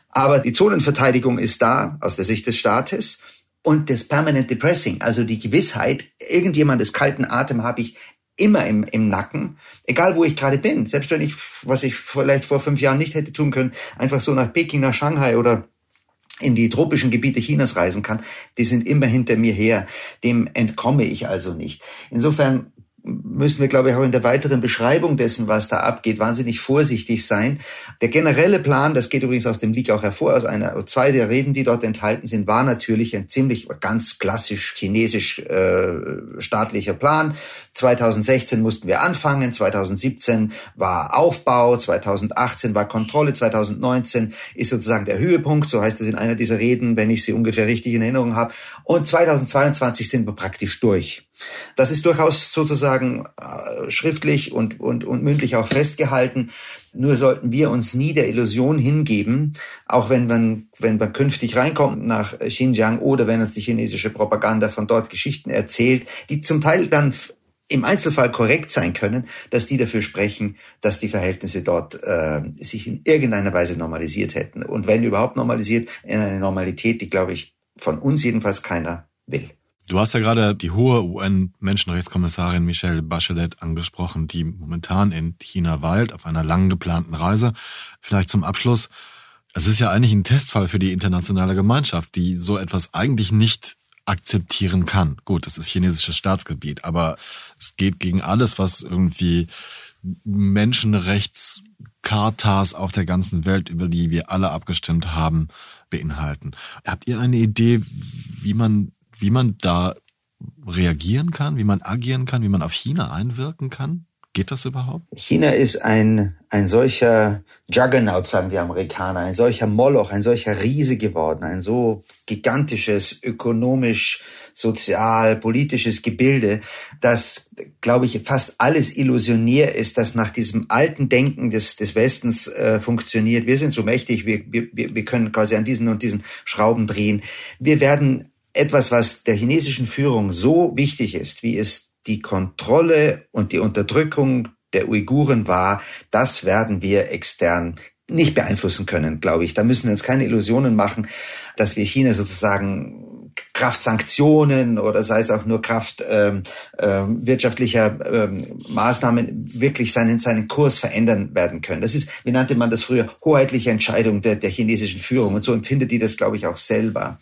aber die Zonenverteidigung ist da aus der Sicht des Staates und das permanente Pressing, also die Gewissheit, irgendjemandes kalten Atem habe ich immer im, im Nacken, egal wo ich gerade bin. Selbst wenn ich, was ich vielleicht vor fünf Jahren nicht hätte tun können, einfach so nach Peking, nach Shanghai oder in die tropischen Gebiete Chinas reisen kann, die sind immer hinter mir her. Dem entkomme ich also nicht. Insofern müssen wir, glaube ich, auch in der weiteren Beschreibung dessen, was da abgeht, wahnsinnig vorsichtig sein. Der generelle Plan, das geht übrigens aus dem Leak auch hervor, aus einer, zwei der Reden, die dort enthalten sind, war natürlich ein ziemlich ganz klassisch chinesisch äh, staatlicher Plan. 2016 mussten wir anfangen, 2017 war Aufbau, 2018 war Kontrolle, 2019 ist sozusagen der Höhepunkt, so heißt es in einer dieser Reden, wenn ich sie ungefähr richtig in Erinnerung habe. Und 2022 sind wir praktisch durch. Das ist durchaus sozusagen äh, schriftlich und, und, und mündlich auch festgehalten. Nur sollten wir uns nie der Illusion hingeben, auch wenn man, wenn man künftig reinkommt nach Xinjiang oder wenn uns die chinesische Propaganda von dort Geschichten erzählt, die zum Teil dann im Einzelfall korrekt sein können, dass die dafür sprechen, dass die Verhältnisse dort äh, sich in irgendeiner Weise normalisiert hätten. Und wenn überhaupt normalisiert, in eine Normalität, die, glaube ich, von uns jedenfalls keiner will. Du hast ja gerade die hohe UN-Menschenrechtskommissarin Michelle Bachelet angesprochen, die momentan in China weilt, auf einer lang geplanten Reise. Vielleicht zum Abschluss. Es ist ja eigentlich ein Testfall für die internationale Gemeinschaft, die so etwas eigentlich nicht akzeptieren kann. Gut, das ist chinesisches Staatsgebiet, aber es geht gegen alles, was irgendwie Menschenrechtschartas auf der ganzen Welt, über die wir alle abgestimmt haben, beinhalten. Habt ihr eine Idee, wie man, wie man da reagieren kann, wie man agieren kann, wie man auf China einwirken kann? Geht das überhaupt? China ist ein, ein solcher Juggernaut, sagen die Amerikaner, ein solcher Moloch, ein solcher Riese geworden, ein so gigantisches ökonomisch, sozial, politisches Gebilde, dass, glaube ich, fast alles illusionär ist, das nach diesem alten Denken des, des Westens äh, funktioniert. Wir sind so mächtig, wir, wir, wir können quasi an diesen und diesen Schrauben drehen. Wir werden etwas, was der chinesischen Führung so wichtig ist, wie es die Kontrolle und die Unterdrückung der Uiguren war, das werden wir extern nicht beeinflussen können, glaube ich. Da müssen wir uns keine Illusionen machen, dass wir China sozusagen Kraft Sanktionen oder sei es auch nur Kraft ähm, äh, wirtschaftlicher ähm, Maßnahmen wirklich seinen, seinen Kurs verändern werden können. Das ist, wie nannte man das früher, hoheitliche Entscheidung der, der chinesischen Führung. Und so empfindet die das, glaube ich, auch selber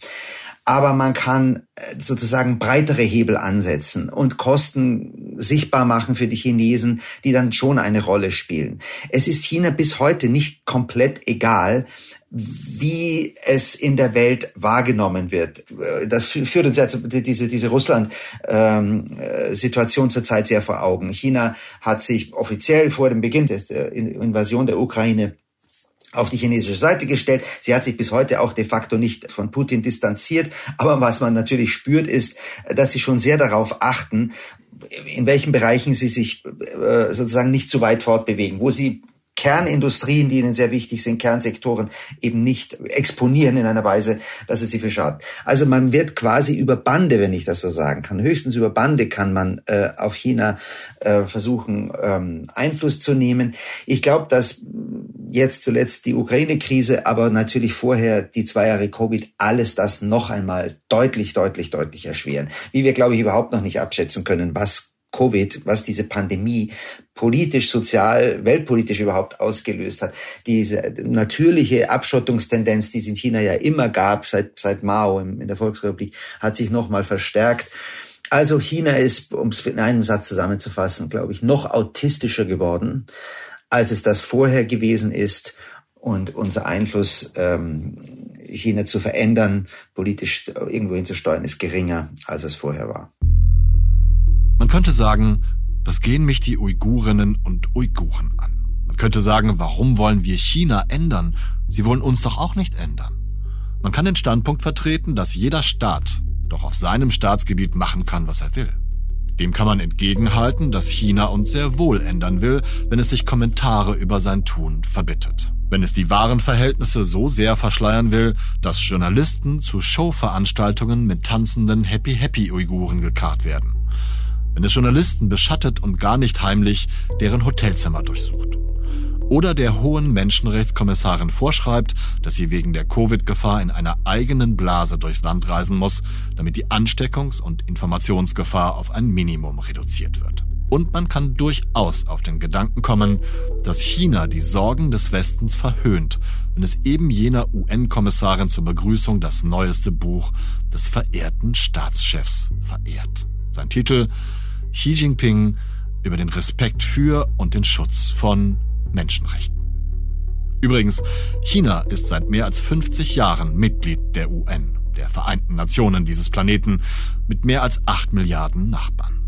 aber man kann äh, sozusagen breitere Hebel ansetzen und Kosten sichtbar machen für die Chinesen, die dann schon eine Rolle spielen. Es ist China bis heute nicht komplett egal, wie es in der Welt wahrgenommen wird. Das führt uns zu diese, diese Russland-Situation ähm, zurzeit sehr vor Augen. China hat sich offiziell vor dem Beginn der Invasion der Ukraine auf die chinesische Seite gestellt. Sie hat sich bis heute auch de facto nicht von Putin distanziert. Aber was man natürlich spürt, ist, dass sie schon sehr darauf achten, in welchen Bereichen sie sich äh, sozusagen nicht zu weit fortbewegen, wo sie Kernindustrien, die ihnen sehr wichtig sind, Kernsektoren eben nicht exponieren in einer Weise, dass es sie für schadet. Also man wird quasi über Bande, wenn ich das so sagen kann, höchstens über Bande kann man äh, auf China äh, versuchen, ähm, Einfluss zu nehmen. Ich glaube, dass jetzt zuletzt die Ukraine-Krise, aber natürlich vorher die zwei Jahre Covid, alles das noch einmal deutlich, deutlich, deutlich erschweren. Wie wir, glaube ich, überhaupt noch nicht abschätzen können, was Covid, was diese Pandemie politisch, sozial, weltpolitisch überhaupt ausgelöst hat. Diese natürliche Abschottungstendenz, die es in China ja immer gab, seit, seit Mao in der Volksrepublik, hat sich nochmal verstärkt. Also China ist, um es in einem Satz zusammenzufassen, glaube ich, noch autistischer geworden, als es das vorher gewesen ist. Und unser Einfluss, ähm, China zu verändern, politisch irgendwo hinzusteuern, ist geringer, als es vorher war. Man könnte sagen, was gehen mich die Uigurinnen und Uiguren an? Man könnte sagen, warum wollen wir China ändern? Sie wollen uns doch auch nicht ändern. Man kann den Standpunkt vertreten, dass jeder Staat doch auf seinem Staatsgebiet machen kann, was er will. Dem kann man entgegenhalten, dass China uns sehr wohl ändern will, wenn es sich Kommentare über sein Tun verbittet. Wenn es die wahren Verhältnisse so sehr verschleiern will, dass Journalisten zu Showveranstaltungen mit tanzenden Happy-Happy-Uiguren gekarrt werden wenn es Journalisten beschattet und gar nicht heimlich deren Hotelzimmer durchsucht. Oder der hohen Menschenrechtskommissarin vorschreibt, dass sie wegen der Covid-Gefahr in einer eigenen Blase durchs Land reisen muss, damit die Ansteckungs- und Informationsgefahr auf ein Minimum reduziert wird. Und man kann durchaus auf den Gedanken kommen, dass China die Sorgen des Westens verhöhnt, wenn es eben jener UN-Kommissarin zur Begrüßung das neueste Buch des verehrten Staatschefs verehrt. Sein Titel Xi Jinping über den Respekt für und den Schutz von Menschenrechten. Übrigens, China ist seit mehr als 50 Jahren Mitglied der UN, der Vereinten Nationen dieses Planeten, mit mehr als 8 Milliarden Nachbarn.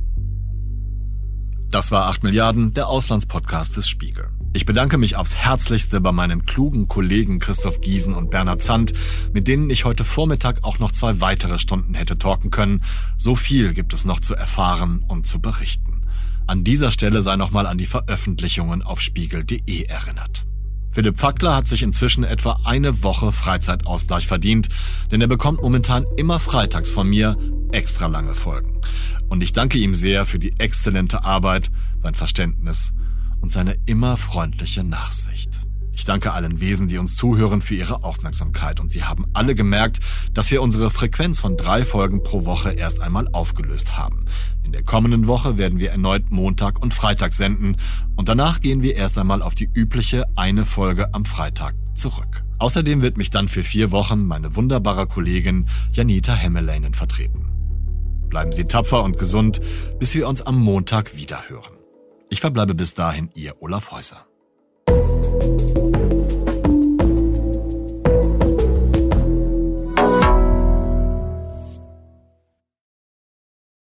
Das war 8 Milliarden, der Auslandspodcast des Spiegel. Ich bedanke mich aufs Herzlichste bei meinen klugen Kollegen Christoph Giesen und Bernhard Zandt, mit denen ich heute Vormittag auch noch zwei weitere Stunden hätte talken können. So viel gibt es noch zu erfahren und zu berichten. An dieser Stelle sei nochmal an die Veröffentlichungen auf spiegel.de erinnert. Philipp Fackler hat sich inzwischen etwa eine Woche Freizeitausgleich verdient, denn er bekommt momentan immer freitags von mir extra lange Folgen. Und ich danke ihm sehr für die exzellente Arbeit, sein Verständnis und seine immer freundliche Nachsicht. Ich danke allen Wesen, die uns zuhören, für ihre Aufmerksamkeit. Und Sie haben alle gemerkt, dass wir unsere Frequenz von drei Folgen pro Woche erst einmal aufgelöst haben. In der kommenden Woche werden wir erneut Montag und Freitag senden. Und danach gehen wir erst einmal auf die übliche eine Folge am Freitag zurück. Außerdem wird mich dann für vier Wochen meine wunderbare Kollegin Janita Hemmeleinen vertreten. Bleiben Sie tapfer und gesund, bis wir uns am Montag wiederhören. Ich verbleibe bis dahin Ihr Olaf Häuser.